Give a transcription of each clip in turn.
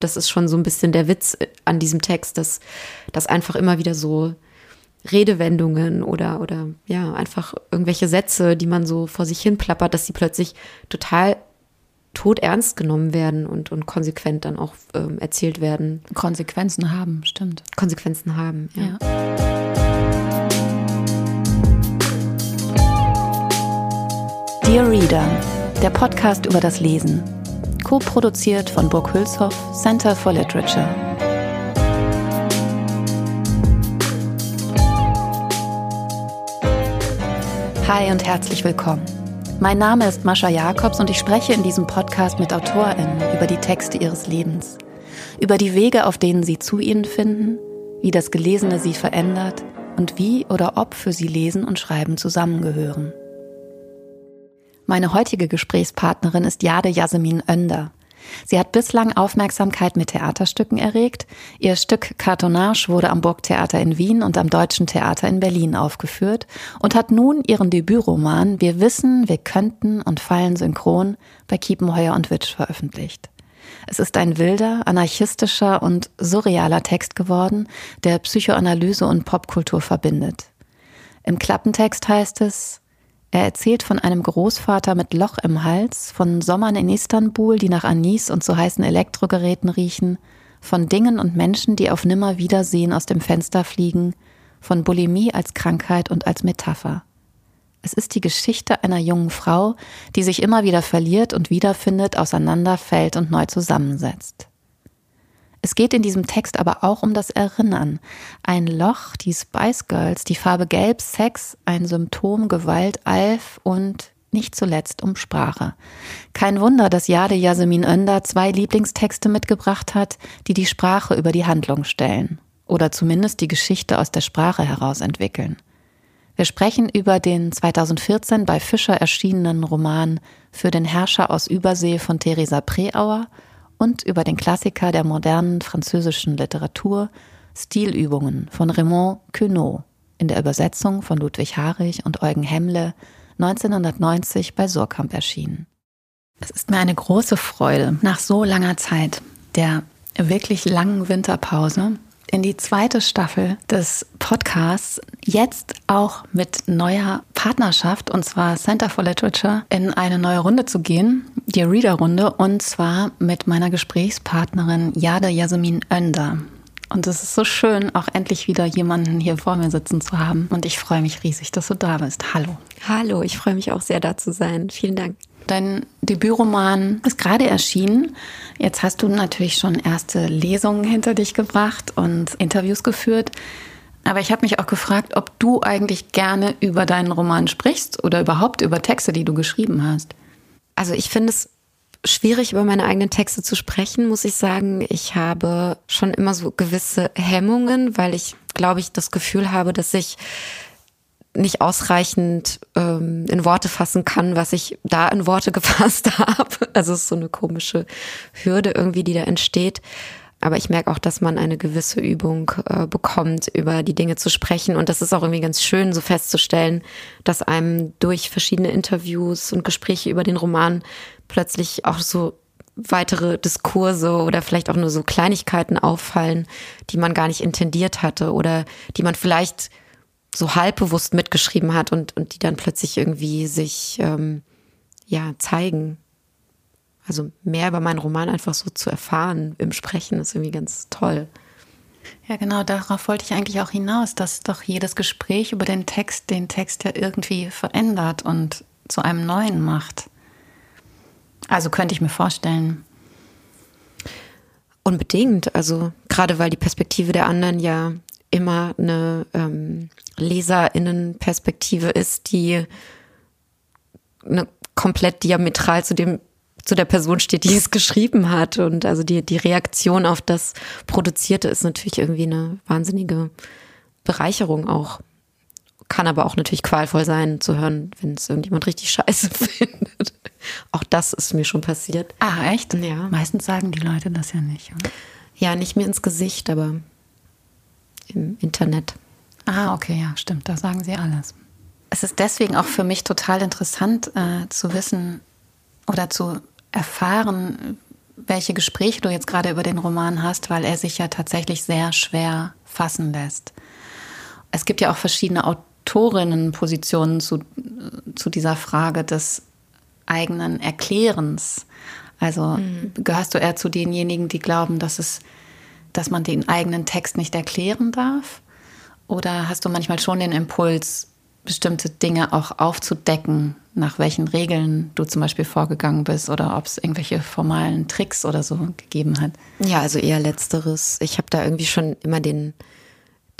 Das ist schon so ein bisschen der Witz an diesem Text, dass, dass einfach immer wieder so Redewendungen oder, oder ja, einfach irgendwelche Sätze, die man so vor sich hin plappert, dass sie plötzlich total tot ernst genommen werden und, und konsequent dann auch ähm, erzählt werden. Konsequenzen haben, stimmt. Konsequenzen haben, ja. ja. Dear Reader, der Podcast über das Lesen. Co-produziert von Burg Hülshoff, Center for Literature. Hi und herzlich willkommen. Mein Name ist Mascha Jakobs und ich spreche in diesem Podcast mit AutorInnen über die Texte ihres Lebens, über die Wege, auf denen sie zu ihnen finden, wie das Gelesene sie verändert und wie oder ob für sie Lesen und Schreiben zusammengehören. Meine heutige Gesprächspartnerin ist Jade Yasemin Önder. Sie hat bislang Aufmerksamkeit mit Theaterstücken erregt. Ihr Stück Cartonnage wurde am Burgtheater in Wien und am Deutschen Theater in Berlin aufgeführt und hat nun ihren Debütroman Wir wissen, wir könnten und fallen synchron bei Kiepenheuer und Witsch veröffentlicht. Es ist ein wilder, anarchistischer und surrealer Text geworden, der Psychoanalyse und Popkultur verbindet. Im Klappentext heißt es, er erzählt von einem Großvater mit Loch im Hals, von Sommern in Istanbul, die nach Anis und zu heißen Elektrogeräten riechen, von Dingen und Menschen, die auf Nimmerwiedersehen aus dem Fenster fliegen, von Bulimie als Krankheit und als Metapher. Es ist die Geschichte einer jungen Frau, die sich immer wieder verliert und wiederfindet, auseinanderfällt und neu zusammensetzt. Es geht in diesem Text aber auch um das Erinnern. Ein Loch, die Spice Girls, die Farbe Gelb, Sex, ein Symptom, Gewalt, Alf und nicht zuletzt um Sprache. Kein Wunder, dass Jade Yasemin Önder zwei Lieblingstexte mitgebracht hat, die die Sprache über die Handlung stellen. Oder zumindest die Geschichte aus der Sprache heraus entwickeln. Wir sprechen über den 2014 bei Fischer erschienenen Roman Für den Herrscher aus Übersee von Theresa Preauer und über den Klassiker der modernen französischen Literatur Stilübungen von Raymond Queneau in der Übersetzung von Ludwig Harich und Eugen Hemmle 1990 bei Surkamp erschienen. Es ist mir eine große Freude, nach so langer Zeit der wirklich langen Winterpause in die zweite Staffel des Podcasts jetzt auch mit neuer Partnerschaft und zwar Center for Literature in eine neue Runde zu gehen, die Reader-Runde und zwar mit meiner Gesprächspartnerin Jade Yasemin Önder. Und es ist so schön, auch endlich wieder jemanden hier vor mir sitzen zu haben. Und ich freue mich riesig, dass du da bist. Hallo. Hallo, ich freue mich auch sehr, da zu sein. Vielen Dank. Dein Debütroman ist gerade erschienen. Jetzt hast du natürlich schon erste Lesungen hinter dich gebracht und Interviews geführt. Aber ich habe mich auch gefragt, ob du eigentlich gerne über deinen Roman sprichst oder überhaupt über Texte, die du geschrieben hast. Also ich finde es schwierig, über meine eigenen Texte zu sprechen, muss ich sagen. Ich habe schon immer so gewisse Hemmungen, weil ich, glaube ich, das Gefühl habe, dass ich nicht ausreichend ähm, in Worte fassen kann, was ich da in Worte gefasst habe. Also es ist so eine komische Hürde irgendwie, die da entsteht. Aber ich merke auch, dass man eine gewisse Übung äh, bekommt, über die Dinge zu sprechen. Und das ist auch irgendwie ganz schön, so festzustellen, dass einem durch verschiedene Interviews und Gespräche über den Roman plötzlich auch so weitere Diskurse oder vielleicht auch nur so Kleinigkeiten auffallen, die man gar nicht intendiert hatte oder die man vielleicht so halbbewusst mitgeschrieben hat und, und die dann plötzlich irgendwie sich ähm, ja zeigen. Also mehr über meinen Roman einfach so zu erfahren im Sprechen ist irgendwie ganz toll. Ja, genau, darauf wollte ich eigentlich auch hinaus, dass doch jedes Gespräch über den Text den Text ja irgendwie verändert und zu einem neuen macht. Also könnte ich mir vorstellen. Unbedingt, also gerade weil die Perspektive der anderen ja immer eine ähm, Leserinnenperspektive ist, die eine komplett diametral zu dem zu der Person steht, die es geschrieben hat. Und also die, die Reaktion auf das Produzierte ist natürlich irgendwie eine wahnsinnige Bereicherung auch. Kann aber auch natürlich qualvoll sein zu hören, wenn es irgendjemand richtig scheiße findet. Auch das ist mir schon passiert. Ah, echt? Ja. Meistens sagen die Leute das ja nicht. Oder? Ja, nicht mir ins Gesicht, aber im Internet. Ah, okay, ja, stimmt, da sagen sie alles. Es ist deswegen auch für mich total interessant äh, zu wissen oder zu erfahren, welche Gespräche du jetzt gerade über den Roman hast, weil er sich ja tatsächlich sehr schwer fassen lässt. Es gibt ja auch verschiedene Autorinnenpositionen zu, zu dieser Frage des eigenen Erklärens. Also mhm. gehörst du eher zu denjenigen, die glauben, dass es, dass man den eigenen Text nicht erklären darf? Oder hast du manchmal schon den Impuls, bestimmte Dinge auch aufzudecken, nach welchen Regeln du zum Beispiel vorgegangen bist oder ob es irgendwelche formalen Tricks oder so gegeben hat? Ja, also eher letzteres. Ich habe da irgendwie schon immer den,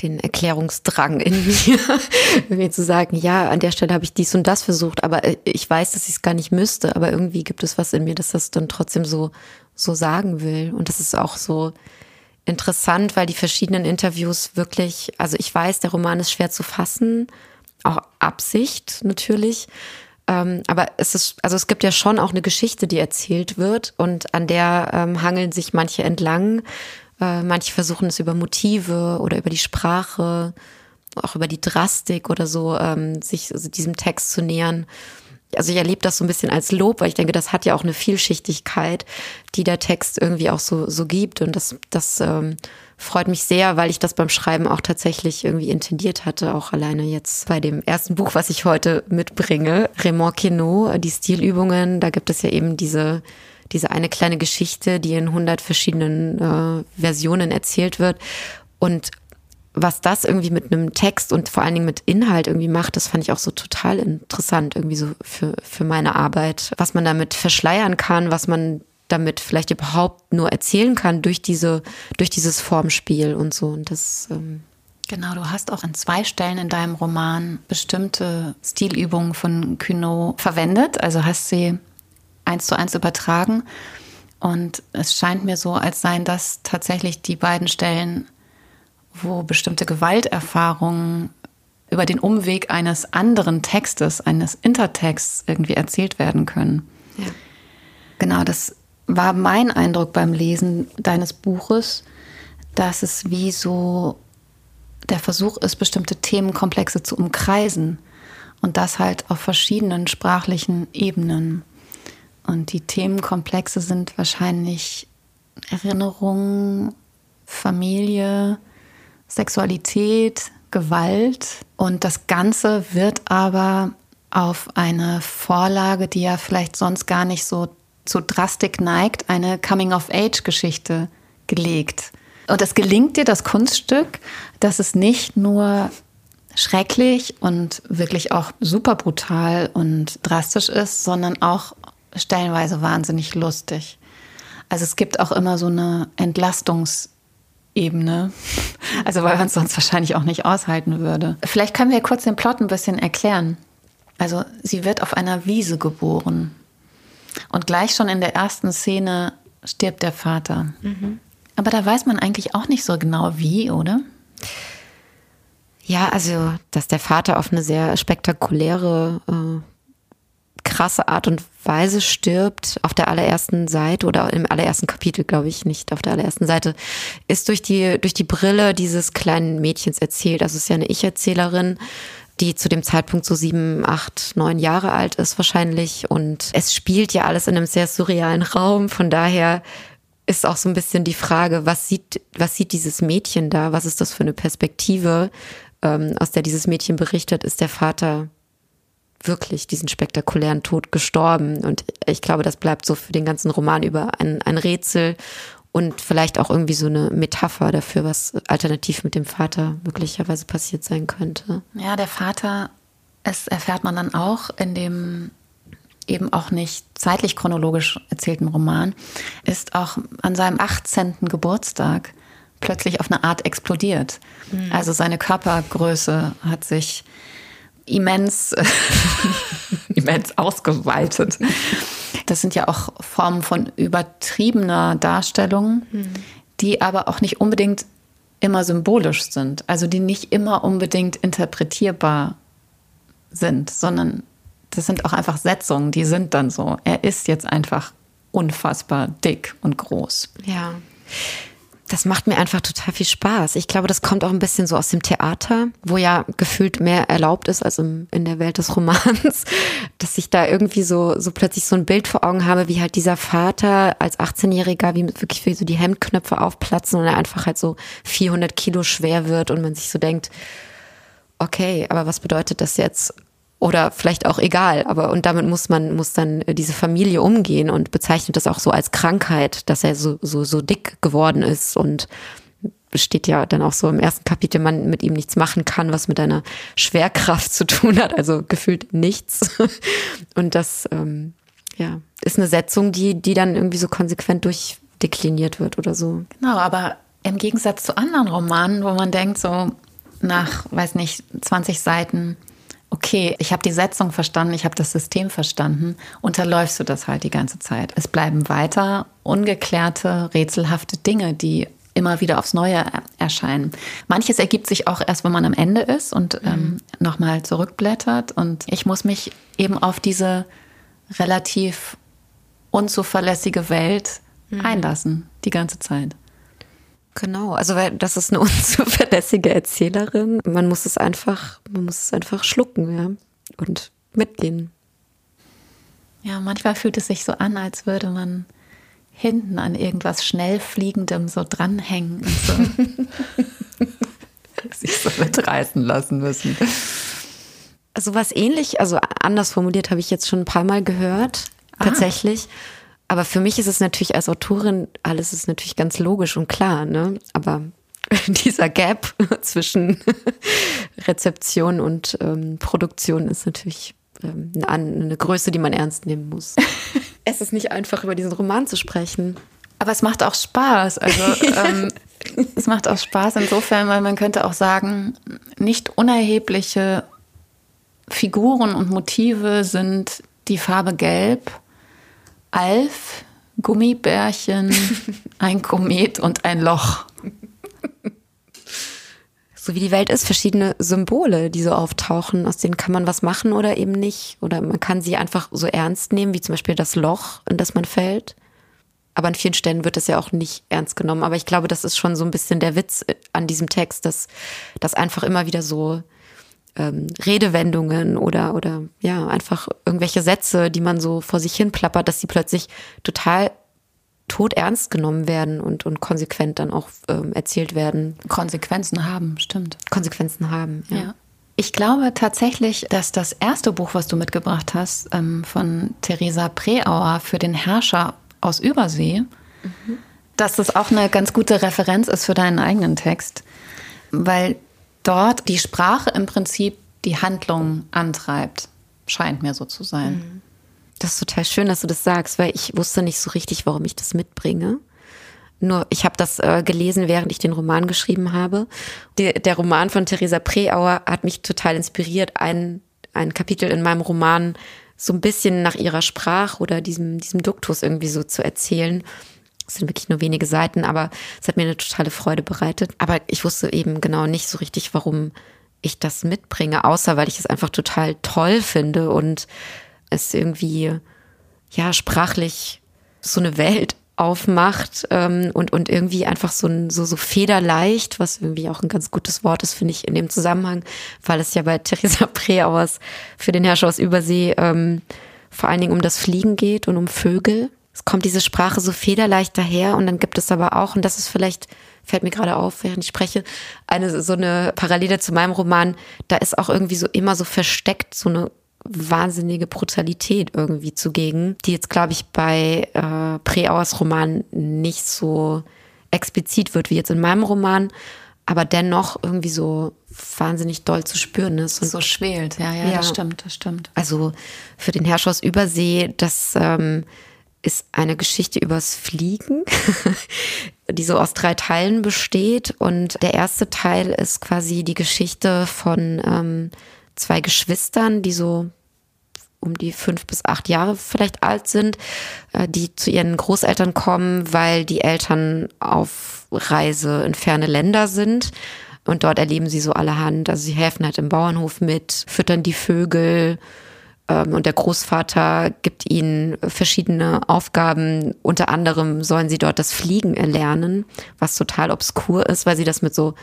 den Erklärungsdrang in mir, irgendwie zu sagen, ja, an der Stelle habe ich dies und das versucht, aber äh, ich weiß, dass ich es gar nicht müsste, aber irgendwie gibt es was in mir, dass das dann trotzdem so, so sagen will. Und das ist auch so interessant, weil die verschiedenen Interviews wirklich, also ich weiß, der Roman ist schwer zu fassen, auch Absicht natürlich. Ähm, aber es ist, also es gibt ja schon auch eine Geschichte, die erzählt wird und an der ähm, hangeln sich manche entlang. Äh, manche versuchen es über Motive oder über die Sprache, auch über die Drastik oder so, ähm, sich also diesem Text zu nähern. Also ich erlebe das so ein bisschen als Lob, weil ich denke, das hat ja auch eine Vielschichtigkeit, die der Text irgendwie auch so, so gibt. Und das, das ähm, freut mich sehr, weil ich das beim Schreiben auch tatsächlich irgendwie intendiert hatte, auch alleine jetzt bei dem ersten Buch, was ich heute mitbringe, Raymond Queneau, die Stilübungen, da gibt es ja eben diese diese eine kleine Geschichte, die in hundert verschiedenen äh, Versionen erzählt wird. Und was das irgendwie mit einem Text und vor allen Dingen mit Inhalt irgendwie macht, das fand ich auch so total interessant, irgendwie so für, für meine Arbeit. Was man damit verschleiern kann, was man damit vielleicht überhaupt nur erzählen kann durch diese, durch dieses Formspiel und so. Und das, ähm Genau, du hast auch an zwei Stellen in deinem Roman bestimmte Stilübungen von Cuno verwendet. Also hast sie eins zu eins übertragen. Und es scheint mir so, als seien das tatsächlich die beiden Stellen, wo bestimmte Gewalterfahrungen über den Umweg eines anderen Textes, eines Intertexts irgendwie erzählt werden können. Ja. Genau, das war mein Eindruck beim Lesen deines Buches, dass es wie so der Versuch ist, bestimmte Themenkomplexe zu umkreisen und das halt auf verschiedenen sprachlichen Ebenen. Und die Themenkomplexe sind wahrscheinlich Erinnerung, Familie, Sexualität, Gewalt. Und das Ganze wird aber auf eine Vorlage, die ja vielleicht sonst gar nicht so zu Drastik neigt, eine Coming-of-Age-Geschichte gelegt. Und es gelingt dir das Kunststück, dass es nicht nur schrecklich und wirklich auch super brutal und drastisch ist, sondern auch stellenweise wahnsinnig lustig. Also es gibt auch immer so eine Entlastungsebene. Also weil man es sonst wahrscheinlich auch nicht aushalten würde. Vielleicht können wir kurz den Plot ein bisschen erklären. Also sie wird auf einer Wiese geboren. Und gleich schon in der ersten Szene stirbt der Vater. Mhm. Aber da weiß man eigentlich auch nicht so genau wie, oder? Ja, also, dass der Vater auf eine sehr spektakuläre äh, krasse Art und Weise stirbt, auf der allerersten Seite oder im allerersten Kapitel, glaube ich, nicht auf der allerersten Seite, ist durch die, durch die Brille dieses kleinen Mädchens erzählt. Also es ist ja eine Ich-Erzählerin, die zu dem Zeitpunkt so sieben, acht, neun Jahre alt ist wahrscheinlich. Und es spielt ja alles in einem sehr surrealen Raum. Von daher ist auch so ein bisschen die Frage, was sieht, was sieht dieses Mädchen da? Was ist das für eine Perspektive, ähm, aus der dieses Mädchen berichtet? Ist der Vater wirklich diesen spektakulären Tod gestorben. Und ich glaube, das bleibt so für den ganzen Roman über ein, ein Rätsel und vielleicht auch irgendwie so eine Metapher dafür, was alternativ mit dem Vater möglicherweise passiert sein könnte. Ja, der Vater, es erfährt man dann auch in dem eben auch nicht zeitlich chronologisch erzählten Roman, ist auch an seinem 18. Geburtstag plötzlich auf eine Art explodiert. Mhm. Also seine Körpergröße hat sich immens, immens ausgeweitet. Das sind ja auch Formen von übertriebener Darstellung, mhm. die aber auch nicht unbedingt immer symbolisch sind, also die nicht immer unbedingt interpretierbar sind, sondern das sind auch einfach Setzungen, die sind dann so. Er ist jetzt einfach unfassbar dick und groß. Ja. Das macht mir einfach total viel Spaß. Ich glaube, das kommt auch ein bisschen so aus dem Theater, wo ja gefühlt mehr erlaubt ist als im, in der Welt des Romans, dass ich da irgendwie so, so plötzlich so ein Bild vor Augen habe, wie halt dieser Vater als 18-Jähriger, wie wirklich wie so die Hemdknöpfe aufplatzen und er einfach halt so 400 Kilo schwer wird und man sich so denkt, okay, aber was bedeutet das jetzt? Oder vielleicht auch egal, aber und damit muss man muss dann äh, diese Familie umgehen und bezeichnet das auch so als Krankheit, dass er so so so dick geworden ist und steht ja dann auch so im ersten Kapitel, man mit ihm nichts machen kann, was mit einer Schwerkraft zu tun hat, also gefühlt nichts. Und das ähm, ja ist eine Setzung, die die dann irgendwie so konsequent durchdekliniert wird oder so. Genau, aber im Gegensatz zu anderen Romanen, wo man denkt so nach, weiß nicht, 20 Seiten, okay, ich habe die Setzung verstanden, ich habe das System verstanden, unterläufst du das halt die ganze Zeit. Es bleiben weiter ungeklärte, rätselhafte Dinge, die immer wieder aufs Neue erscheinen. Manches ergibt sich auch erst, wenn man am Ende ist und ähm, mhm. nochmal zurückblättert. Und ich muss mich eben auf diese relativ unzuverlässige Welt mhm. einlassen, die ganze Zeit. Genau, also weil das ist eine unzuverlässige Erzählerin. Man muss es einfach, man muss es einfach schlucken, ja, und mitgehen. Ja, manchmal fühlt es sich so an, als würde man hinten an irgendwas schnellfliegendem so dranhängen und so. sich so mitreißen lassen müssen. Also was ähnlich, also anders formuliert habe ich jetzt schon ein paar Mal gehört, ah. tatsächlich. Aber für mich ist es natürlich als Autorin, alles ist natürlich ganz logisch und klar, ne? Aber dieser Gap zwischen Rezeption und ähm, Produktion ist natürlich ähm, eine, eine Größe, die man ernst nehmen muss. es ist nicht einfach, über diesen Roman zu sprechen. Aber es macht auch Spaß. Also ähm, es macht auch Spaß insofern, weil man könnte auch sagen, nicht unerhebliche Figuren und Motive sind die Farbe Gelb Alf, Gummibärchen, ein Komet und ein Loch. So wie die Welt ist, verschiedene Symbole, die so auftauchen, aus denen kann man was machen oder eben nicht. Oder man kann sie einfach so ernst nehmen, wie zum Beispiel das Loch, in das man fällt. Aber an vielen Stellen wird das ja auch nicht ernst genommen. Aber ich glaube, das ist schon so ein bisschen der Witz an diesem Text, dass das einfach immer wieder so ähm, Redewendungen oder, oder ja, einfach irgendwelche Sätze, die man so vor sich hin plappert, dass sie plötzlich total tot ernst genommen werden und, und konsequent dann auch ähm, erzählt werden. Konsequenzen haben, stimmt. Konsequenzen haben, ja. ja. Ich glaube tatsächlich, dass das erste Buch, was du mitgebracht hast, ähm, von Theresa Preauer für den Herrscher aus Übersee, mhm. dass das auch eine ganz gute Referenz ist für deinen eigenen Text. Weil dort die Sprache im Prinzip die Handlung antreibt. Scheint mir so zu sein. Mhm. Das ist total schön, dass du das sagst, weil ich wusste nicht so richtig, warum ich das mitbringe. Nur ich habe das äh, gelesen, während ich den Roman geschrieben habe. Die, der Roman von Theresa Preauer hat mich total inspiriert, ein, ein Kapitel in meinem Roman so ein bisschen nach ihrer Sprache oder diesem, diesem Duktus irgendwie so zu erzählen. Es sind wirklich nur wenige Seiten, aber es hat mir eine totale Freude bereitet. Aber ich wusste eben genau nicht so richtig, warum ich das mitbringe, außer weil ich es einfach total toll finde und es irgendwie, ja, sprachlich so eine Welt aufmacht ähm, und, und irgendwie einfach so, ein, so, so federleicht, was irgendwie auch ein ganz gutes Wort ist, finde ich, in dem Zusammenhang, weil es ja bei Theresa Preauers für den Herrscher aus Übersee ähm, vor allen Dingen um das Fliegen geht und um Vögel es kommt diese Sprache so federleicht daher und dann gibt es aber auch, und das ist vielleicht, fällt mir gerade auf, während ich spreche, eine so eine Parallele zu meinem Roman, da ist auch irgendwie so immer so versteckt so eine wahnsinnige Brutalität irgendwie zugegen, die jetzt, glaube ich, bei äh, Preauers Roman nicht so explizit wird wie jetzt in meinem Roman, aber dennoch irgendwie so wahnsinnig doll zu spüren ist. Und so schwelt, ja, ja, ja, das stimmt, das stimmt. Also für den Herrscher aus Übersee, das ähm, ist eine Geschichte übers Fliegen, die so aus drei Teilen besteht. Und der erste Teil ist quasi die Geschichte von ähm, zwei Geschwistern, die so um die fünf bis acht Jahre vielleicht alt sind, äh, die zu ihren Großeltern kommen, weil die Eltern auf Reise in ferne Länder sind. Und dort erleben sie so allerhand. Also sie helfen halt im Bauernhof mit, füttern die Vögel, und der Großvater gibt ihnen verschiedene Aufgaben. Unter anderem sollen sie dort das Fliegen erlernen, was total obskur ist, weil sie das mit so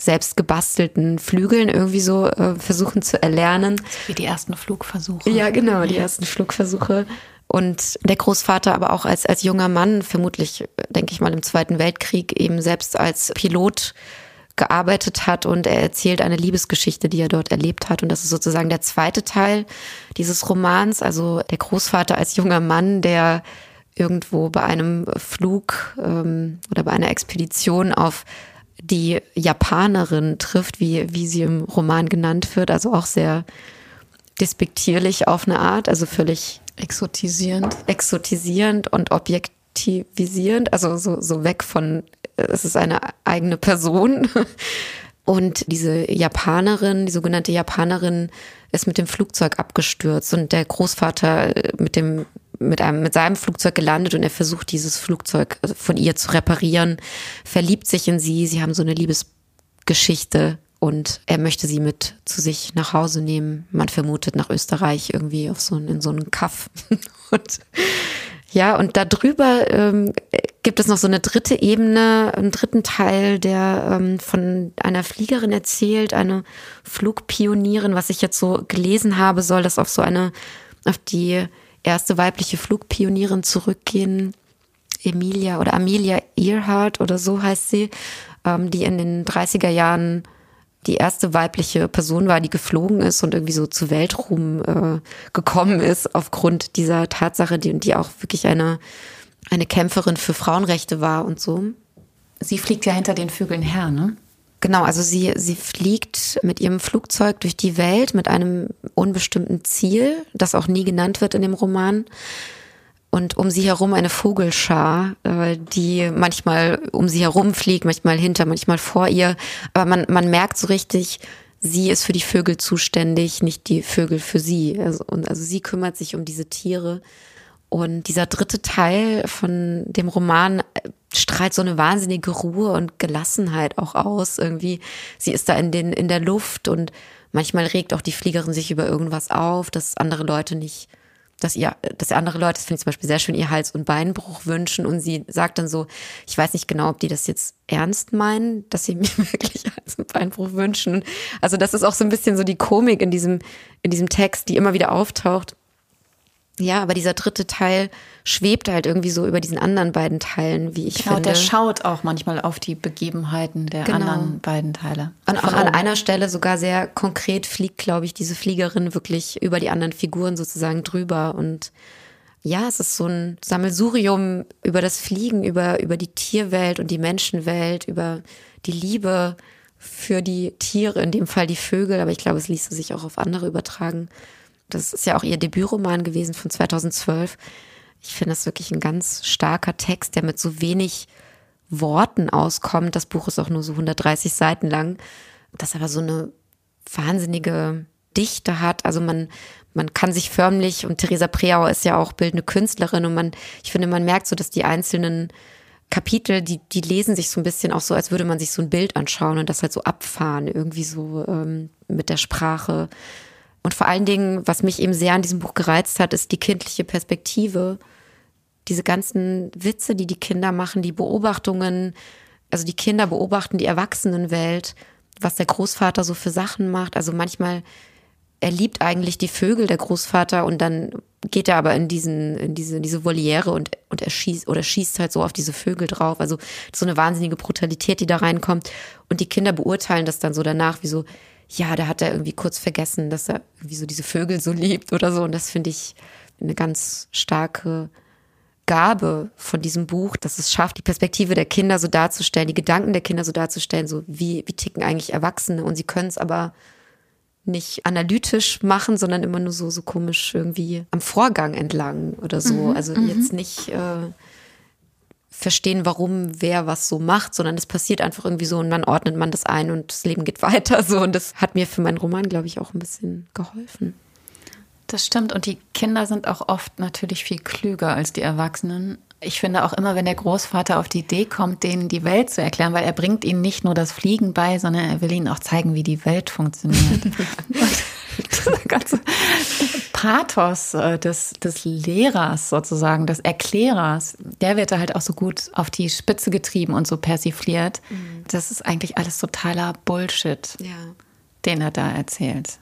selbst gebastelten Flügeln irgendwie so äh, versuchen zu erlernen. Wie die ersten Flugversuche. Ja, genau, die ersten Flugversuche. Und der Großvater aber auch als, als junger Mann, vermutlich, denke ich mal, im Zweiten Weltkrieg eben selbst als Pilot gearbeitet hat und er erzählt eine Liebesgeschichte, die er dort erlebt hat. Und das ist sozusagen der zweite Teil dieses Romans. Also der Großvater als junger Mann, der irgendwo bei einem Flug ähm, oder bei einer Expedition auf die Japanerin trifft, wie, wie sie im Roman genannt wird. Also auch sehr despektierlich auf eine Art, also völlig exotisierend. Exotisierend und objektivisierend, also so, so weg von es ist eine eigene Person. Und diese Japanerin, die sogenannte Japanerin, ist mit dem Flugzeug abgestürzt und der Großvater mit dem mit einem mit seinem Flugzeug gelandet und er versucht dieses Flugzeug von ihr zu reparieren, verliebt sich in sie, sie haben so eine Liebesgeschichte und er möchte sie mit zu sich nach Hause nehmen. Man vermutet nach Österreich irgendwie auf so in so einen Kaff. und ja, und darüber ähm, gibt es noch so eine dritte Ebene, einen dritten Teil, der ähm, von einer Fliegerin erzählt, eine Flugpionierin. Was ich jetzt so gelesen habe, soll das auf so eine, auf die erste weibliche Flugpionierin zurückgehen. Emilia oder Amelia Earhart oder so heißt sie, ähm, die in den 30er Jahren die erste weibliche Person war, die geflogen ist und irgendwie so zu Weltruhm äh, gekommen ist aufgrund dieser Tatsache, die, die auch wirklich eine, eine Kämpferin für Frauenrechte war und so. Sie fliegt ja hinter den Vögeln her, ne? Genau, also sie, sie fliegt mit ihrem Flugzeug durch die Welt mit einem unbestimmten Ziel, das auch nie genannt wird in dem Roman und um sie herum eine Vogelschar, äh, die manchmal um sie herum fliegt, manchmal hinter, manchmal vor ihr. Aber man, man merkt so richtig, sie ist für die Vögel zuständig, nicht die Vögel für sie. Also, und also sie kümmert sich um diese Tiere. Und dieser dritte Teil von dem Roman äh, strahlt so eine wahnsinnige Ruhe und Gelassenheit auch aus. Irgendwie, sie ist da in den, in der Luft und manchmal regt auch die Fliegerin sich über irgendwas auf, dass andere Leute nicht dass ihr, dass andere Leute, das finde ich zum Beispiel sehr schön, ihr Hals- und Beinbruch wünschen und sie sagt dann so, ich weiß nicht genau, ob die das jetzt ernst meinen, dass sie mir wirklich Hals- und Beinbruch wünschen. Also das ist auch so ein bisschen so die Komik in diesem, in diesem Text, die immer wieder auftaucht. Ja, aber dieser dritte Teil schwebt halt irgendwie so über diesen anderen beiden Teilen, wie ich genau, finde. der schaut auch manchmal auf die Begebenheiten der genau. anderen beiden Teile. Und auch an einer Stelle sogar sehr konkret fliegt, glaube ich, diese Fliegerin wirklich über die anderen Figuren sozusagen drüber. Und ja, es ist so ein Sammelsurium über das Fliegen, über, über die Tierwelt und die Menschenwelt, über die Liebe für die Tiere, in dem Fall die Vögel, aber ich glaube, es ließe sich auch auf andere übertragen. Das ist ja auch ihr Debütroman gewesen von 2012. Ich finde das wirklich ein ganz starker Text, der mit so wenig Worten auskommt. Das Buch ist auch nur so 130 Seiten lang. Das aber so eine wahnsinnige Dichte hat. Also man, man kann sich förmlich, und Theresa Preauer ist ja auch bildende Künstlerin und man, ich finde, man merkt so, dass die einzelnen Kapitel, die, die lesen sich so ein bisschen auch so, als würde man sich so ein Bild anschauen und das halt so abfahren, irgendwie so ähm, mit der Sprache. Und vor allen Dingen, was mich eben sehr an diesem Buch gereizt hat, ist die kindliche Perspektive. Diese ganzen Witze, die die Kinder machen, die Beobachtungen, also die Kinder beobachten die Erwachsenenwelt, was der Großvater so für Sachen macht. Also manchmal, er liebt eigentlich die Vögel, der Großvater, und dann geht er aber in diesen, in diese, diese Voliere und, und er schießt oder schießt halt so auf diese Vögel drauf. Also so eine wahnsinnige Brutalität, die da reinkommt. Und die Kinder beurteilen das dann so danach, wie so, ja, da hat er irgendwie kurz vergessen, dass er irgendwie so diese Vögel so liebt oder so. Und das finde ich eine ganz starke Gabe von diesem Buch, dass es schafft, die Perspektive der Kinder so darzustellen, die Gedanken der Kinder so darzustellen, so wie, wie ticken eigentlich Erwachsene. Und sie können es aber nicht analytisch machen, sondern immer nur so, so komisch irgendwie am Vorgang entlang oder so. Mhm, also mhm. jetzt nicht äh, verstehen, warum wer was so macht, sondern es passiert einfach irgendwie so und dann ordnet man das ein und das Leben geht weiter so. Und das hat mir für meinen Roman, glaube ich, auch ein bisschen geholfen. Das stimmt. Und die Kinder sind auch oft natürlich viel klüger als die Erwachsenen. Ich finde auch immer, wenn der Großvater auf die Idee kommt, denen die Welt zu erklären, weil er bringt ihnen nicht nur das Fliegen bei, sondern er will ihnen auch zeigen, wie die Welt funktioniert. das ganze Pathos äh, des, des Lehrers sozusagen, des Erklärers, der wird da halt auch so gut auf die Spitze getrieben und so persifliert. Mhm. Das ist eigentlich alles totaler Bullshit, ja. den er da erzählt.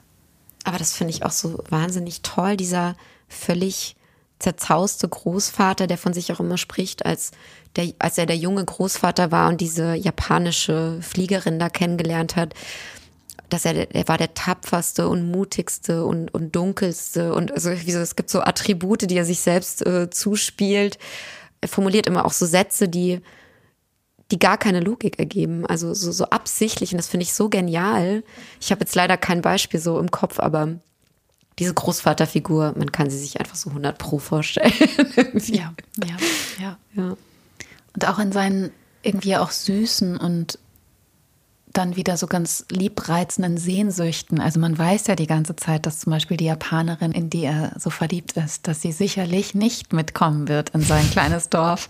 Aber das finde ich auch so wahnsinnig toll, dieser völlig zerzauste Großvater, der von sich auch immer spricht, als, der, als er der junge Großvater war und diese japanische Fliegerin da kennengelernt hat, dass er, er war der tapferste und mutigste und, und dunkelste und also wie so, es gibt so Attribute, die er sich selbst äh, zuspielt. Er formuliert immer auch so Sätze, die, die gar keine Logik ergeben. Also so, so absichtlich und das finde ich so genial. Ich habe jetzt leider kein Beispiel so im Kopf, aber diese Großvaterfigur, man kann sie sich einfach so 100 pro vorstellen. ja, ja, ja, ja. Und auch in seinen irgendwie auch süßen und dann wieder so ganz liebreizenden Sehnsüchten. Also man weiß ja die ganze Zeit, dass zum Beispiel die Japanerin, in die er so verliebt ist, dass sie sicherlich nicht mitkommen wird in sein kleines Dorf.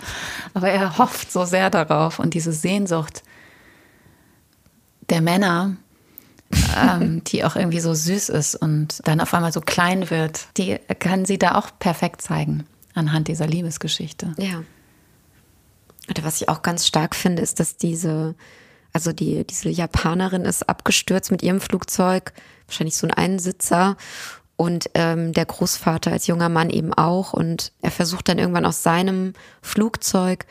Aber er hofft so sehr darauf und diese Sehnsucht der Männer, ähm, die auch irgendwie so süß ist und dann auf einmal so klein wird, die kann sie da auch perfekt zeigen anhand dieser Liebesgeschichte. Ja. Oder was ich auch ganz stark finde, ist, dass diese, also die, diese Japanerin ist abgestürzt mit ihrem Flugzeug, wahrscheinlich so ein Einsitzer und ähm, der Großvater als junger Mann eben auch und er versucht dann irgendwann aus seinem Flugzeug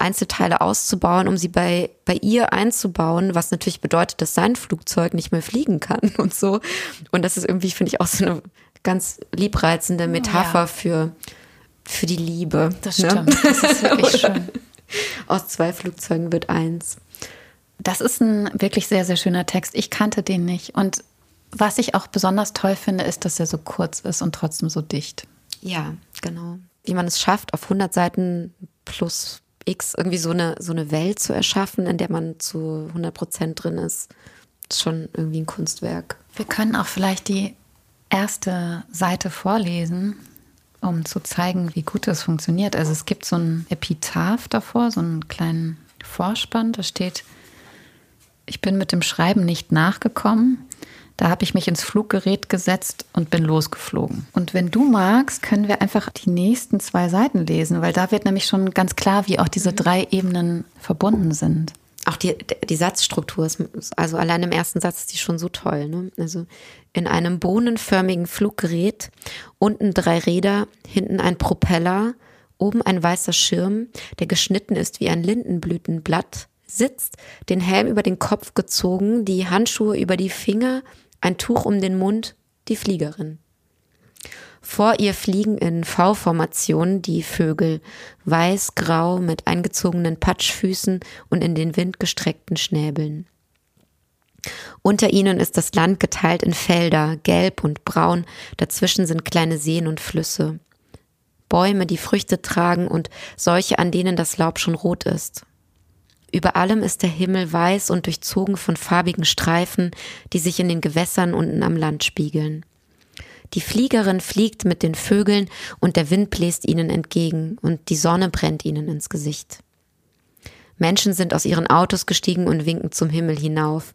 Einzelteile auszubauen, um sie bei, bei ihr einzubauen, was natürlich bedeutet, dass sein Flugzeug nicht mehr fliegen kann und so. Und das ist irgendwie, finde ich, auch so eine ganz liebreizende Metapher ja. für, für die Liebe. Das ne? stimmt. Das ist wirklich schön. Aus zwei Flugzeugen wird eins. Das ist ein wirklich sehr, sehr schöner Text. Ich kannte den nicht. Und was ich auch besonders toll finde, ist, dass er so kurz ist und trotzdem so dicht. Ja, genau. Wie man es schafft, auf 100 Seiten plus X irgendwie so eine, so eine Welt zu erschaffen, in der man zu 100 Prozent drin ist, ist schon irgendwie ein Kunstwerk. Wir können auch vielleicht die erste Seite vorlesen, um zu zeigen, wie gut das funktioniert. Also es gibt so ein Epitaph davor, so einen kleinen Vorspann, da steht, ich bin mit dem Schreiben nicht nachgekommen. Da habe ich mich ins Fluggerät gesetzt und bin losgeflogen. Und wenn du magst, können wir einfach die nächsten zwei Seiten lesen, weil da wird nämlich schon ganz klar, wie auch diese drei Ebenen verbunden sind. Auch die, die Satzstruktur ist, also allein im ersten Satz ist die schon so toll. Ne? Also in einem bohnenförmigen Fluggerät, unten drei Räder, hinten ein Propeller, oben ein weißer Schirm, der geschnitten ist wie ein Lindenblütenblatt, sitzt, den Helm über den Kopf gezogen, die Handschuhe über die Finger, ein Tuch um den Mund, die Fliegerin. Vor ihr fliegen in V-Formation die Vögel, weiß-grau mit eingezogenen Patschfüßen und in den Wind gestreckten Schnäbeln. Unter ihnen ist das Land geteilt in Felder, gelb und braun, dazwischen sind kleine Seen und Flüsse. Bäume, die Früchte tragen und solche, an denen das Laub schon rot ist. Über allem ist der Himmel weiß und durchzogen von farbigen Streifen, die sich in den Gewässern unten am Land spiegeln. Die Fliegerin fliegt mit den Vögeln und der Wind bläst ihnen entgegen und die Sonne brennt ihnen ins Gesicht. Menschen sind aus ihren Autos gestiegen und winken zum Himmel hinauf.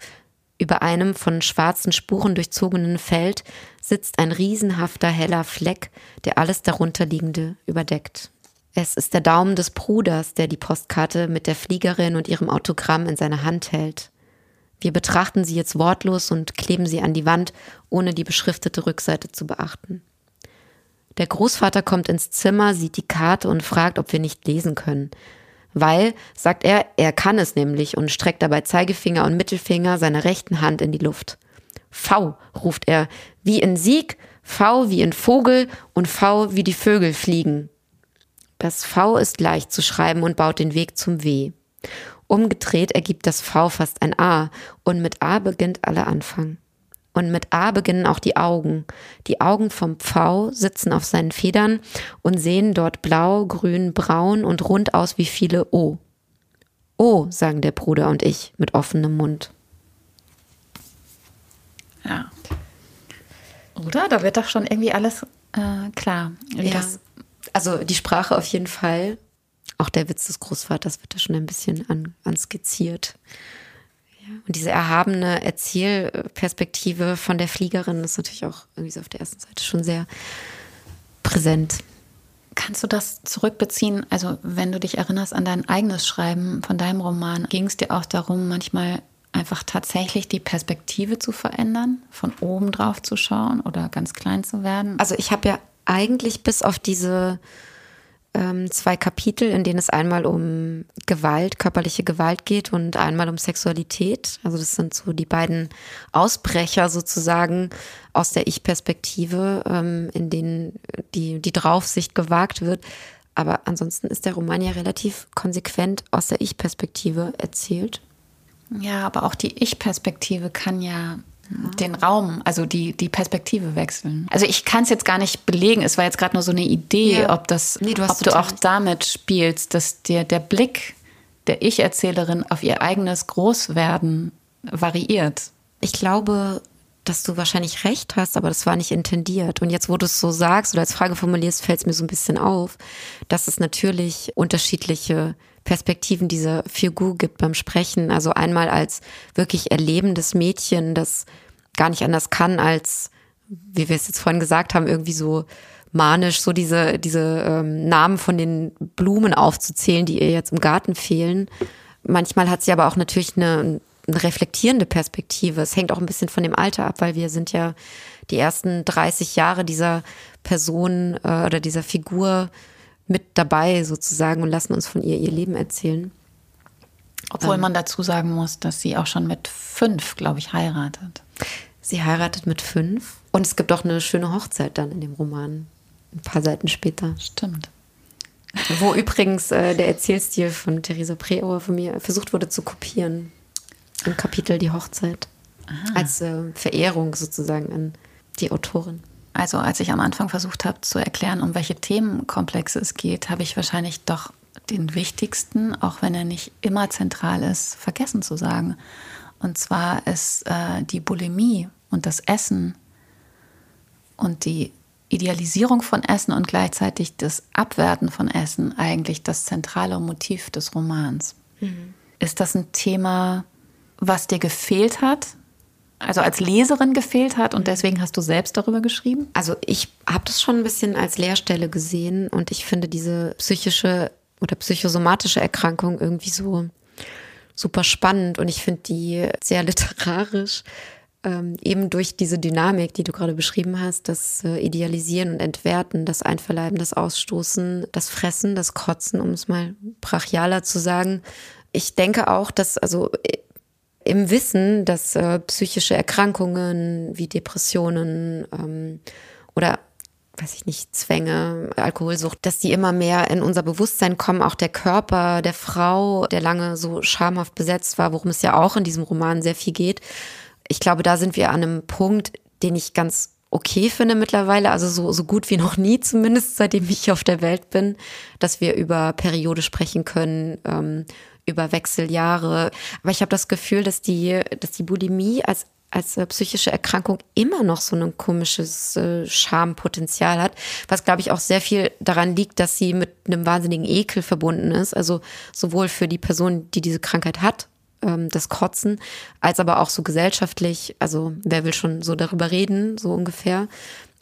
Über einem von schwarzen Spuren durchzogenen Feld sitzt ein riesenhafter heller Fleck, der alles darunterliegende überdeckt. Es ist der Daumen des Bruders, der die Postkarte mit der Fliegerin und ihrem Autogramm in seiner Hand hält. Wir betrachten sie jetzt wortlos und kleben sie an die Wand, ohne die beschriftete Rückseite zu beachten. Der Großvater kommt ins Zimmer, sieht die Karte und fragt, ob wir nicht lesen können. Weil, sagt er, er kann es nämlich und streckt dabei Zeigefinger und Mittelfinger seiner rechten Hand in die Luft. V, ruft er, wie in Sieg, V wie in Vogel und V wie die Vögel fliegen. Das V ist leicht zu schreiben und baut den Weg zum W. Umgedreht ergibt das V fast ein A und mit A beginnt aller Anfang. Und mit A beginnen auch die Augen. Die Augen vom Pfau sitzen auf seinen Federn und sehen dort blau, grün, braun und rund aus wie viele O. O, sagen der Bruder und ich mit offenem Mund. Ja. Oder? Da wird doch schon irgendwie alles äh, klar. Ja. Das also die Sprache auf jeden Fall. Auch der Witz des Großvaters wird da schon ein bisschen an, anskizziert. Und diese erhabene Erzählperspektive von der Fliegerin ist natürlich auch irgendwie so auf der ersten Seite schon sehr präsent. Kannst du das zurückbeziehen? Also, wenn du dich erinnerst an dein eigenes Schreiben von deinem Roman, ging es dir auch darum, manchmal einfach tatsächlich die Perspektive zu verändern, von oben drauf zu schauen oder ganz klein zu werden? Also, ich habe ja eigentlich bis auf diese ähm, zwei Kapitel, in denen es einmal um Gewalt, körperliche Gewalt geht und einmal um Sexualität. Also das sind so die beiden Ausbrecher sozusagen aus der Ich-Perspektive, ähm, in denen die, die Draufsicht gewagt wird. Aber ansonsten ist der Roman ja relativ konsequent aus der Ich-Perspektive erzählt. Ja, aber auch die Ich-Perspektive kann ja den Raum, also die, die Perspektive wechseln. Also ich kann es jetzt gar nicht belegen, es war jetzt gerade nur so eine Idee, ja. ob das, nee, du ob du auch damit spielst, dass dir der Blick der Ich-Erzählerin auf ihr eigenes Großwerden variiert. Ich glaube, dass du wahrscheinlich recht hast, aber das war nicht intendiert. Und jetzt, wo du es so sagst oder als Frage formulierst, fällt es mir so ein bisschen auf, dass es natürlich unterschiedliche Perspektiven dieser Figur gibt beim Sprechen. Also einmal als wirklich erlebendes Mädchen, das gar nicht anders kann, als, wie wir es jetzt vorhin gesagt haben, irgendwie so manisch so diese, diese ähm, Namen von den Blumen aufzuzählen, die ihr jetzt im Garten fehlen. Manchmal hat sie aber auch natürlich eine, eine reflektierende Perspektive. Es hängt auch ein bisschen von dem Alter ab, weil wir sind ja die ersten 30 Jahre dieser Person äh, oder dieser Figur mit dabei sozusagen und lassen uns von ihr ihr Leben erzählen. Obwohl ähm, man dazu sagen muss, dass sie auch schon mit fünf, glaube ich, heiratet. Sie heiratet mit fünf. Und es gibt auch eine schöne Hochzeit dann in dem Roman. Ein paar Seiten später. Stimmt. Wo übrigens äh, der Erzählstil von Theresa Preauer von mir versucht wurde zu kopieren. Im Kapitel Die Hochzeit. Aha. Als äh, Verehrung sozusagen an die Autorin. Also als ich am Anfang versucht habe zu erklären, um welche Themenkomplexe es geht, habe ich wahrscheinlich doch den wichtigsten, auch wenn er nicht immer zentral ist, vergessen zu sagen. Und zwar ist äh, die Bulimie und das Essen und die Idealisierung von Essen und gleichzeitig das Abwerten von Essen eigentlich das zentrale Motiv des Romans. Mhm. Ist das ein Thema, was dir gefehlt hat, also als Leserin gefehlt hat und deswegen hast du selbst darüber geschrieben? Also ich habe das schon ein bisschen als Leerstelle gesehen und ich finde diese psychische oder psychosomatische Erkrankung irgendwie so super spannend und ich finde die sehr literarisch. Ähm, eben durch diese Dynamik, die du gerade beschrieben hast, das äh, Idealisieren und Entwerten, das Einverleiben, das Ausstoßen, das Fressen, das Kotzen, um es mal brachialer zu sagen. Ich denke auch, dass, also im Wissen, dass äh, psychische Erkrankungen wie Depressionen ähm, oder weiß ich nicht, Zwänge, Alkoholsucht, dass die immer mehr in unser Bewusstsein kommen, auch der Körper der Frau, der lange so schamhaft besetzt war, worum es ja auch in diesem Roman sehr viel geht. Ich glaube, da sind wir an einem Punkt, den ich ganz okay finde mittlerweile, also so, so gut wie noch nie zumindest, seitdem ich auf der Welt bin, dass wir über Periode sprechen können, ähm, über Wechseljahre. Aber ich habe das Gefühl, dass die, dass die Bulimie als als äh, psychische Erkrankung immer noch so ein komisches äh, Schampotenzial hat, was glaube ich auch sehr viel daran liegt, dass sie mit einem wahnsinnigen Ekel verbunden ist, also sowohl für die Person, die diese Krankheit hat, ähm, das Kotzen, als aber auch so gesellschaftlich, also wer will schon so darüber reden, so ungefähr.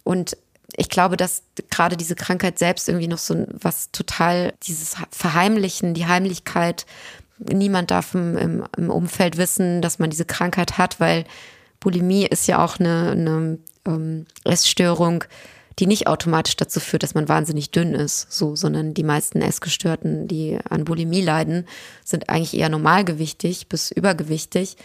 Und ich glaube, dass gerade diese Krankheit selbst irgendwie noch so was total, dieses Verheimlichen, die Heimlichkeit, niemand darf im, im Umfeld wissen, dass man diese Krankheit hat, weil Bulimie ist ja auch eine, eine ähm, Essstörung, die nicht automatisch dazu führt, dass man wahnsinnig dünn ist, so, sondern die meisten Essgestörten, die an Bulimie leiden, sind eigentlich eher normalgewichtig bis übergewichtig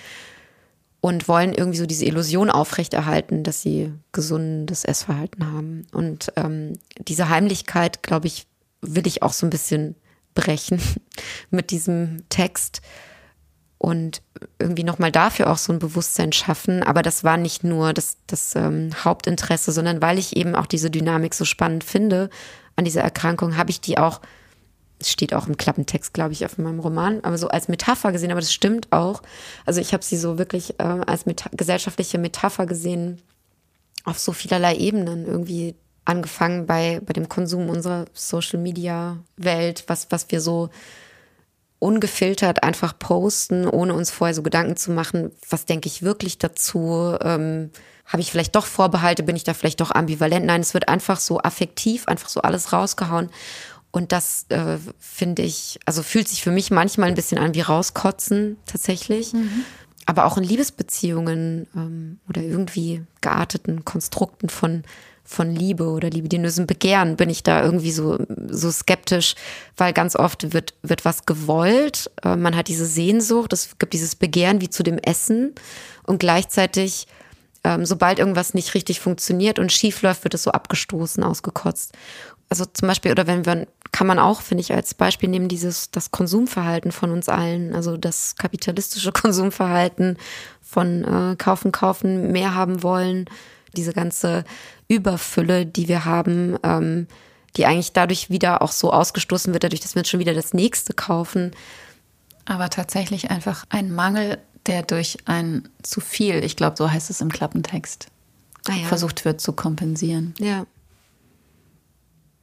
und wollen irgendwie so diese Illusion aufrechterhalten, dass sie gesundes Essverhalten haben. Und ähm, diese Heimlichkeit, glaube ich, will ich auch so ein bisschen brechen mit diesem Text und irgendwie nochmal dafür auch so ein Bewusstsein schaffen. Aber das war nicht nur das, das ähm, Hauptinteresse, sondern weil ich eben auch diese Dynamik so spannend finde an dieser Erkrankung, habe ich die auch es steht auch im Klappentext, glaube ich, auf meinem Roman, aber so als Metapher gesehen, aber das stimmt auch. Also ich habe sie so wirklich äh, als Meta gesellschaftliche Metapher gesehen auf so vielerlei Ebenen irgendwie angefangen bei, bei dem Konsum unserer Social Media Welt, was, was wir so ungefiltert einfach posten, ohne uns vorher so Gedanken zu machen, was denke ich wirklich dazu? Ähm, Habe ich vielleicht doch Vorbehalte? Bin ich da vielleicht doch ambivalent? Nein, es wird einfach so affektiv, einfach so alles rausgehauen. Und das äh, finde ich, also fühlt sich für mich manchmal ein bisschen an wie rauskotzen tatsächlich. Mhm. Aber auch in Liebesbeziehungen ähm, oder irgendwie gearteten Konstrukten von von Liebe oder libidinösem Begehren bin ich da irgendwie so, so skeptisch, weil ganz oft wird, wird was gewollt. Äh, man hat diese Sehnsucht, es gibt dieses Begehren wie zu dem Essen und gleichzeitig, ähm, sobald irgendwas nicht richtig funktioniert und schief läuft, wird es so abgestoßen, ausgekotzt. Also zum Beispiel, oder wenn wir, kann man auch, finde ich, als Beispiel nehmen, dieses, das Konsumverhalten von uns allen, also das kapitalistische Konsumverhalten von äh, kaufen, kaufen, mehr haben wollen, diese ganze Überfülle, die wir haben, ähm, die eigentlich dadurch wieder auch so ausgestoßen wird, dadurch, dass wir schon wieder das nächste kaufen. Aber tatsächlich einfach ein Mangel, der durch ein zu viel, ich glaube, so heißt es im Klappentext, ah ja. versucht wird zu kompensieren. Ja.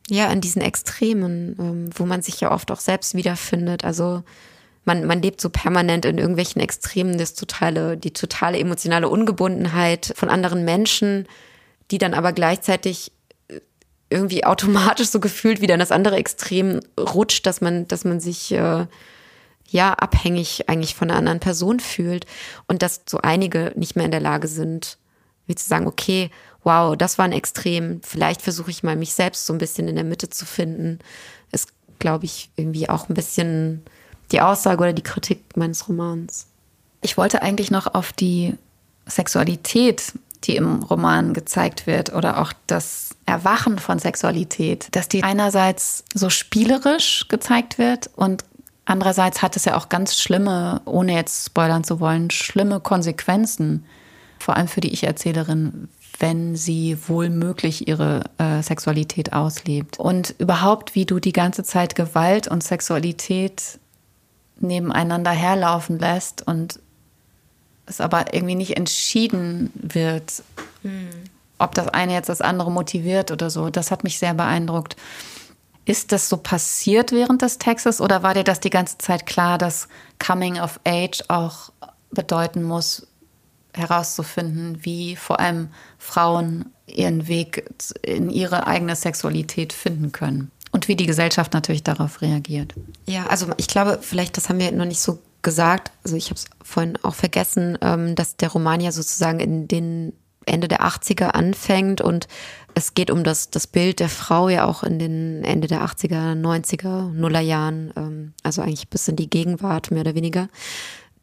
Ja, in diesen Extremen, ähm, wo man sich ja oft auch selbst wiederfindet. Also man, man lebt so permanent in irgendwelchen Extremen, das totale, die totale emotionale Ungebundenheit von anderen Menschen, die dann aber gleichzeitig äh, irgendwie automatisch so gefühlt wieder in das andere Extrem rutscht, dass man, dass man sich äh, ja abhängig eigentlich von einer anderen Person fühlt und dass so einige nicht mehr in der Lage sind, wie zu sagen, okay, wow, das war ein Extrem, vielleicht versuche ich mal mich selbst so ein bisschen in der Mitte zu finden, ist, glaube ich, irgendwie auch ein bisschen die Aussage oder die Kritik meines Romans. Ich wollte eigentlich noch auf die Sexualität, die im Roman gezeigt wird, oder auch das Erwachen von Sexualität, dass die einerseits so spielerisch gezeigt wird und andererseits hat es ja auch ganz schlimme, ohne jetzt spoilern zu wollen, schlimme Konsequenzen, vor allem für die Ich-Erzählerin, wenn sie wohl möglich ihre äh, Sexualität auslebt. Und überhaupt, wie du die ganze Zeit Gewalt und Sexualität nebeneinander herlaufen lässt und es aber irgendwie nicht entschieden wird, mhm. ob das eine jetzt das andere motiviert oder so. Das hat mich sehr beeindruckt. Ist das so passiert während des Textes oder war dir das die ganze Zeit klar, dass Coming of Age auch bedeuten muss, herauszufinden, wie vor allem Frauen ihren Weg in ihre eigene Sexualität finden können? und wie die Gesellschaft natürlich darauf reagiert. Ja, also ich glaube, vielleicht, das haben wir noch nicht so gesagt, also ich habe es vorhin auch vergessen, ähm, dass der Roman ja sozusagen in den Ende der 80er anfängt und es geht um das, das Bild der Frau ja auch in den Ende der 80er, 90er, Nullerjahren, ähm, also eigentlich bis in die Gegenwart mehr oder weniger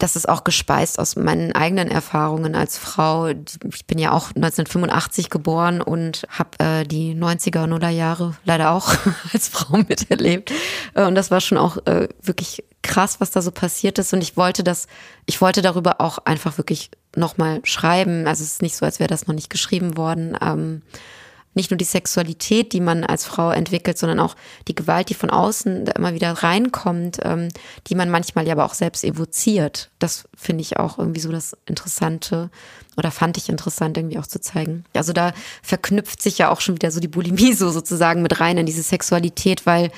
das ist auch gespeist aus meinen eigenen Erfahrungen als Frau. Ich bin ja auch 1985 geboren und habe äh, die 90er, Nuller Jahre leider auch als Frau miterlebt. Äh, und das war schon auch äh, wirklich krass, was da so passiert ist. Und ich wollte das, ich wollte darüber auch einfach wirklich nochmal schreiben. Also es ist nicht so, als wäre das noch nicht geschrieben worden. Ähm, nicht nur die Sexualität, die man als Frau entwickelt, sondern auch die Gewalt, die von außen da immer wieder reinkommt, ähm, die man manchmal ja aber auch selbst evoziert. Das finde ich auch irgendwie so das Interessante oder fand ich interessant irgendwie auch zu zeigen. Also da verknüpft sich ja auch schon wieder so die Bulimie so sozusagen mit rein in diese Sexualität, weil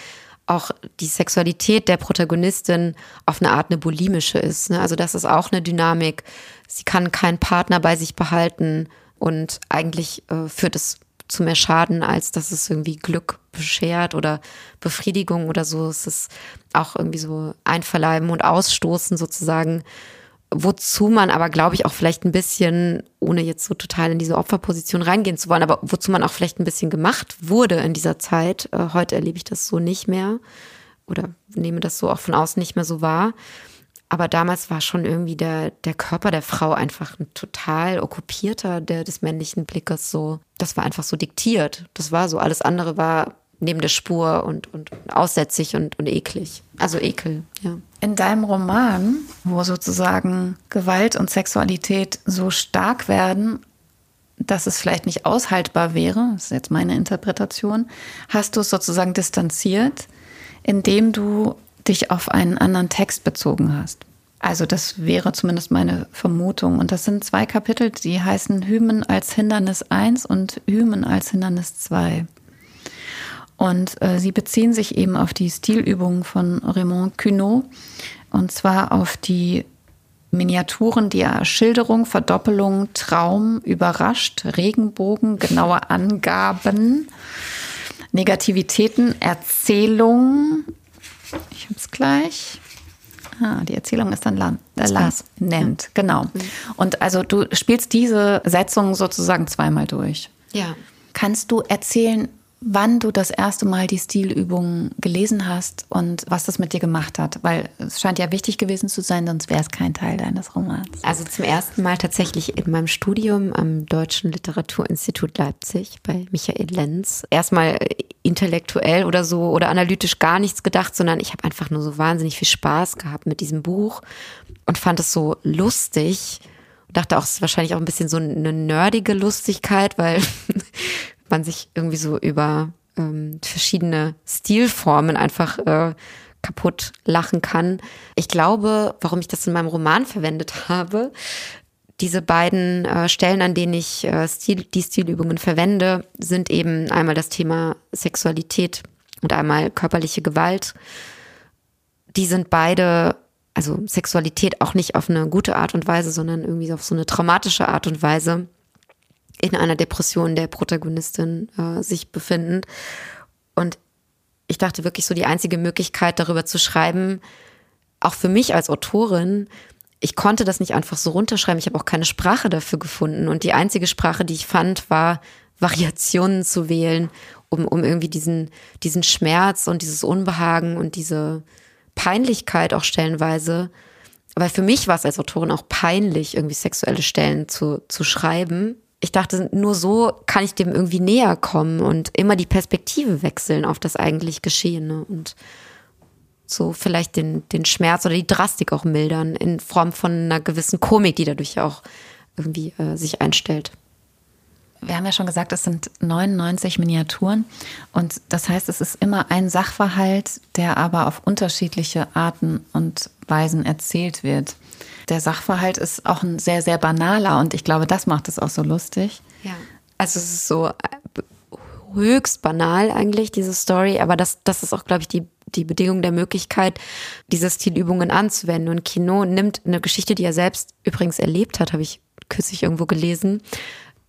auch die Sexualität der Protagonistin auf eine Art eine bulimische ist. Ne? Also das ist auch eine Dynamik. Sie kann keinen Partner bei sich behalten und eigentlich äh, führt es zu mehr Schaden, als dass es irgendwie Glück beschert oder Befriedigung oder so. Es ist auch irgendwie so einverleiben und ausstoßen sozusagen. Wozu man aber, glaube ich, auch vielleicht ein bisschen, ohne jetzt so total in diese Opferposition reingehen zu wollen, aber wozu man auch vielleicht ein bisschen gemacht wurde in dieser Zeit. Äh, heute erlebe ich das so nicht mehr oder nehme das so auch von außen nicht mehr so wahr. Aber damals war schon irgendwie der, der Körper der Frau einfach ein total okkupierter der, des männlichen Blickes so. Das war einfach so diktiert. Das war so. Alles andere war neben der Spur und, und aussätzig und, und eklig. Also Ekel, ja. In deinem Roman, wo sozusagen Gewalt und Sexualität so stark werden, dass es vielleicht nicht aushaltbar wäre, das ist jetzt meine Interpretation, hast du es sozusagen distanziert, indem du dich auf einen anderen Text bezogen hast. Also das wäre zumindest meine Vermutung. Und das sind zwei Kapitel, die heißen Hymen als Hindernis 1 und Hymen als Hindernis 2. Und äh, sie beziehen sich eben auf die Stilübungen von Raymond Queneau und zwar auf die Miniaturen, die er Schilderung, Verdoppelung, Traum, überrascht, Regenbogen, genaue Angaben, Negativitäten, Erzählung. Ich habe es gleich. Ah, die Erzählung ist dann äh, lang nennt, genau. Mhm. Und also du spielst diese Setzung sozusagen zweimal durch. Ja. Kannst du erzählen, wann du das erste Mal die Stilübungen gelesen hast und was das mit dir gemacht hat. Weil es scheint ja wichtig gewesen zu sein, sonst wäre es kein Teil deines Romans. Also zum ersten Mal tatsächlich in meinem Studium am Deutschen Literaturinstitut Leipzig bei Michael Lenz. Erstmal intellektuell oder so oder analytisch gar nichts gedacht, sondern ich habe einfach nur so wahnsinnig viel Spaß gehabt mit diesem Buch und fand es so lustig dachte auch, es ist wahrscheinlich auch ein bisschen so eine nerdige Lustigkeit, weil man sich irgendwie so über ähm, verschiedene Stilformen einfach äh, kaputt lachen kann. Ich glaube, warum ich das in meinem Roman verwendet habe, diese beiden äh, Stellen, an denen ich äh, Stil, die Stilübungen verwende, sind eben einmal das Thema Sexualität und einmal körperliche Gewalt. Die sind beide, also Sexualität auch nicht auf eine gute Art und Weise, sondern irgendwie auf so eine traumatische Art und Weise in einer Depression der Protagonistin äh, sich befindend. Und ich dachte wirklich so die einzige Möglichkeit darüber zu schreiben, auch für mich als Autorin, ich konnte das nicht einfach so runterschreiben. Ich habe auch keine Sprache dafür gefunden. Und die einzige Sprache, die ich fand, war Variationen zu wählen, um, um irgendwie diesen, diesen Schmerz und dieses Unbehagen und diese Peinlichkeit auch stellenweise. Weil für mich war es als Autorin auch peinlich, irgendwie sexuelle Stellen zu, zu schreiben ich dachte, nur so kann ich dem irgendwie näher kommen und immer die Perspektive wechseln auf das eigentlich Geschehene und so vielleicht den, den Schmerz oder die Drastik auch mildern in Form von einer gewissen Komik, die dadurch auch irgendwie äh, sich einstellt. Wir haben ja schon gesagt, es sind 99 Miniaturen und das heißt, es ist immer ein Sachverhalt, der aber auf unterschiedliche Arten und Weisen erzählt wird der Sachverhalt ist auch ein sehr, sehr banaler und ich glaube, das macht es auch so lustig. Ja. Also es ist so äh, höchst banal eigentlich, diese Story, aber das, das ist auch, glaube ich, die, die Bedingung der Möglichkeit, diese Stilübungen anzuwenden. Und Kino nimmt eine Geschichte, die er selbst übrigens erlebt hat, habe ich kürzlich irgendwo gelesen.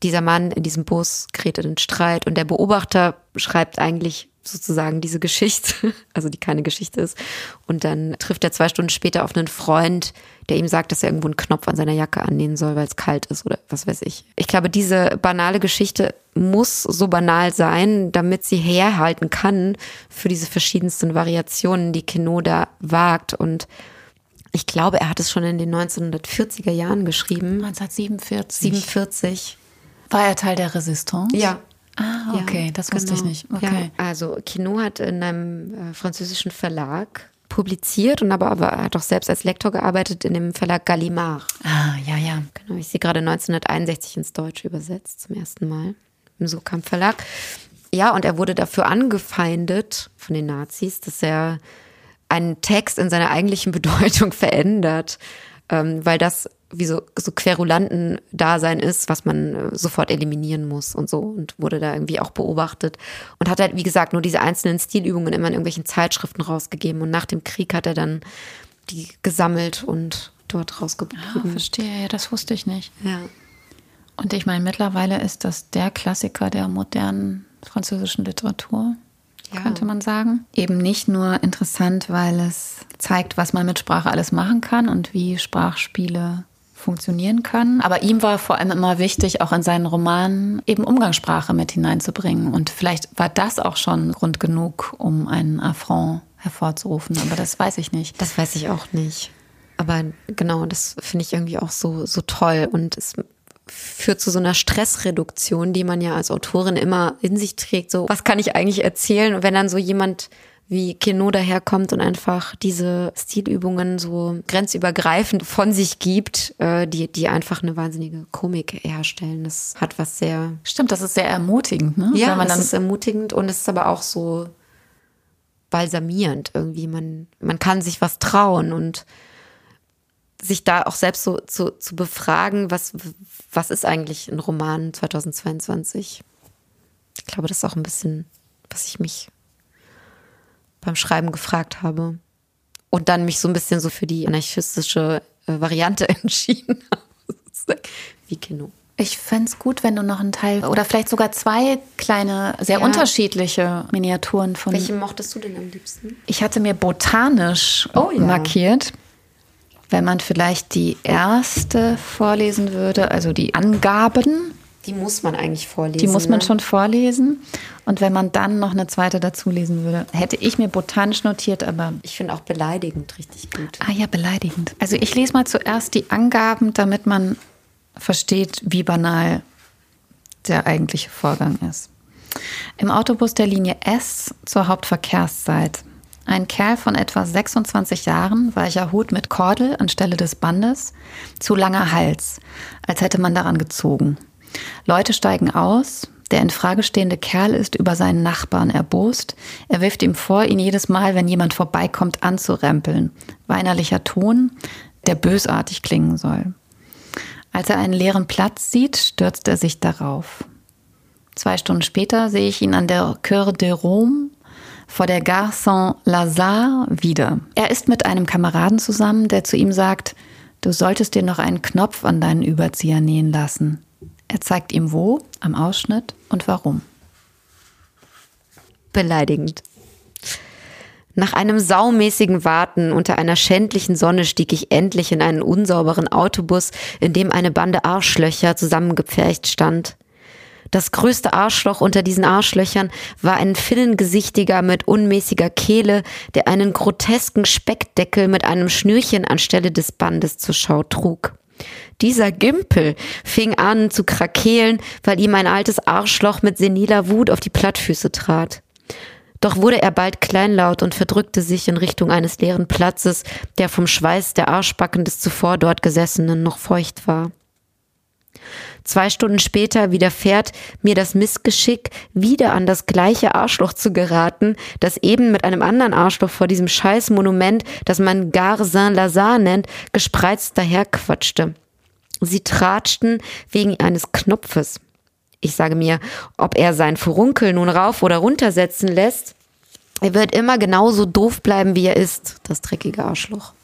Dieser Mann in diesem Bus gerät in den Streit und der Beobachter schreibt eigentlich sozusagen diese Geschichte, also die keine Geschichte ist. Und dann trifft er zwei Stunden später auf einen Freund, der ihm sagt, dass er irgendwo einen Knopf an seiner Jacke annehmen soll, weil es kalt ist oder was weiß ich. Ich glaube, diese banale Geschichte muss so banal sein, damit sie herhalten kann für diese verschiedensten Variationen, die Kino da wagt. Und ich glaube, er hat es schon in den 1940er Jahren geschrieben. 1947. 47. War er Teil der Resistance? Ja, Ah, okay, ja, das wusste genau. ich nicht. Okay. Ja, also Kino hat in einem äh, französischen Verlag publiziert und aber, aber hat auch selbst als Lektor gearbeitet in dem Verlag Gallimard. Ah, ja, ja. Genau, ich sie gerade 1961 ins Deutsche übersetzt zum ersten Mal im Sokamp Verlag. Ja, und er wurde dafür angefeindet von den Nazis, dass er einen Text in seiner eigentlichen Bedeutung verändert, ähm, weil das wie so, so Querulanten-Dasein ist, was man äh, sofort eliminieren muss und so und wurde da irgendwie auch beobachtet und hat halt, wie gesagt, nur diese einzelnen Stilübungen immer in irgendwelchen Zeitschriften rausgegeben und nach dem Krieg hat er dann die gesammelt und dort rausgegeben. Ah, verstehe, ja, das wusste ich nicht. Ja. Und ich meine, mittlerweile ist das der Klassiker der modernen französischen Literatur ja. könnte man sagen. Eben nicht nur interessant, weil es zeigt, was man mit Sprache alles machen kann und wie Sprachspiele funktionieren können. Aber ihm war vor allem immer wichtig, auch in seinen Romanen eben Umgangssprache mit hineinzubringen. Und vielleicht war das auch schon Grund genug, um einen Affront hervorzurufen. Aber das weiß ich nicht. Das weiß ich auch nicht. Aber genau, das finde ich irgendwie auch so, so toll. Und es führt zu so einer Stressreduktion, die man ja als Autorin immer in sich trägt. So, was kann ich eigentlich erzählen? Und wenn dann so jemand wie Kino daherkommt und einfach diese Stilübungen so grenzübergreifend von sich gibt, äh, die, die einfach eine wahnsinnige Komik herstellen. Das hat was sehr. Stimmt, das ist sehr ermutigend, ne? Ja, man das ist ermutigend und es ist aber auch so balsamierend irgendwie. Man, man kann sich was trauen und sich da auch selbst so zu, zu befragen, was, was ist eigentlich ein Roman 2022? Ich glaube, das ist auch ein bisschen, was ich mich beim Schreiben gefragt habe. Und dann mich so ein bisschen so für die anarchistische äh, Variante entschieden habe. Wie Kino. Ich fände es gut, wenn du noch einen Teil oder vielleicht sogar zwei kleine, sehr ja. unterschiedliche Miniaturen von. Welche mochtest du denn am liebsten? Ich hatte mir botanisch oh, ja. markiert. Wenn man vielleicht die erste vorlesen würde, also die Angaben. Die muss man eigentlich vorlesen. Die muss man ne? schon vorlesen. Und wenn man dann noch eine zweite dazu lesen würde, hätte ich mir botanisch notiert, aber. Ich finde auch beleidigend richtig gut. Ah ja, beleidigend. Also ich lese mal zuerst die Angaben, damit man versteht, wie banal der eigentliche Vorgang ist. Im Autobus der Linie S zur Hauptverkehrszeit. Ein Kerl von etwa 26 Jahren, weicher Hut mit Kordel anstelle des Bandes, zu langer Hals, als hätte man daran gezogen. Leute steigen aus, der in Frage stehende Kerl ist über seinen Nachbarn erbost. Er wirft ihm vor, ihn jedes Mal, wenn jemand vorbeikommt, anzurempeln. Weinerlicher Ton, der bösartig klingen soll. Als er einen leeren Platz sieht, stürzt er sich darauf. Zwei Stunden später sehe ich ihn an der Coeur de Rome vor der Gare Saint-Lazare wieder. Er ist mit einem Kameraden zusammen, der zu ihm sagt, du solltest dir noch einen Knopf an deinen Überzieher nähen lassen. Er zeigt ihm wo, am Ausschnitt und warum. Beleidigend. Nach einem saumäßigen Warten unter einer schändlichen Sonne stieg ich endlich in einen unsauberen Autobus, in dem eine Bande Arschlöcher zusammengepfercht stand. Das größte Arschloch unter diesen Arschlöchern war ein Finnengesichtiger mit unmäßiger Kehle, der einen grotesken Speckdeckel mit einem Schnürchen anstelle des Bandes zur Schau trug. Dieser Gimpel fing an zu krakeelen, weil ihm ein altes Arschloch mit seniler Wut auf die Plattfüße trat. Doch wurde er bald kleinlaut und verdrückte sich in Richtung eines leeren Platzes, der vom Schweiß der Arschbacken des zuvor dort Gesessenen noch feucht war. Zwei Stunden später widerfährt mir das Missgeschick, wieder an das gleiche Arschloch zu geraten, das eben mit einem anderen Arschloch vor diesem scheiß Monument, das man Gare Saint-Lazare nennt, gespreizt daherquatschte. Sie tratschten wegen eines Knopfes. Ich sage mir, ob er sein Furunkel nun rauf oder runtersetzen lässt, er wird immer genauso doof bleiben, wie er ist, das dreckige Arschloch.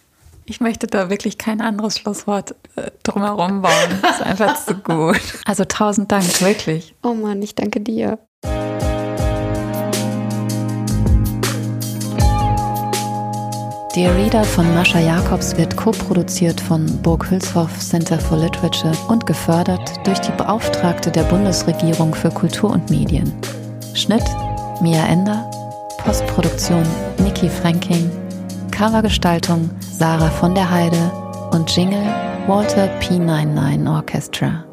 Ich möchte da wirklich kein anderes Schlusswort äh, drumherum bauen. Das ist einfach zu gut. Also tausend Dank, wirklich. Oh Mann, ich danke dir. Dear Reader von Mascha Jacobs wird co-produziert von Burg Hülshoff Center for Literature und gefördert durch die Beauftragte der Bundesregierung für Kultur und Medien. Schnitt Mia Ender, Postproduktion Niki Franking, Covergestaltung Sarah von der Heide und Jingle Walter P99 Orchestra.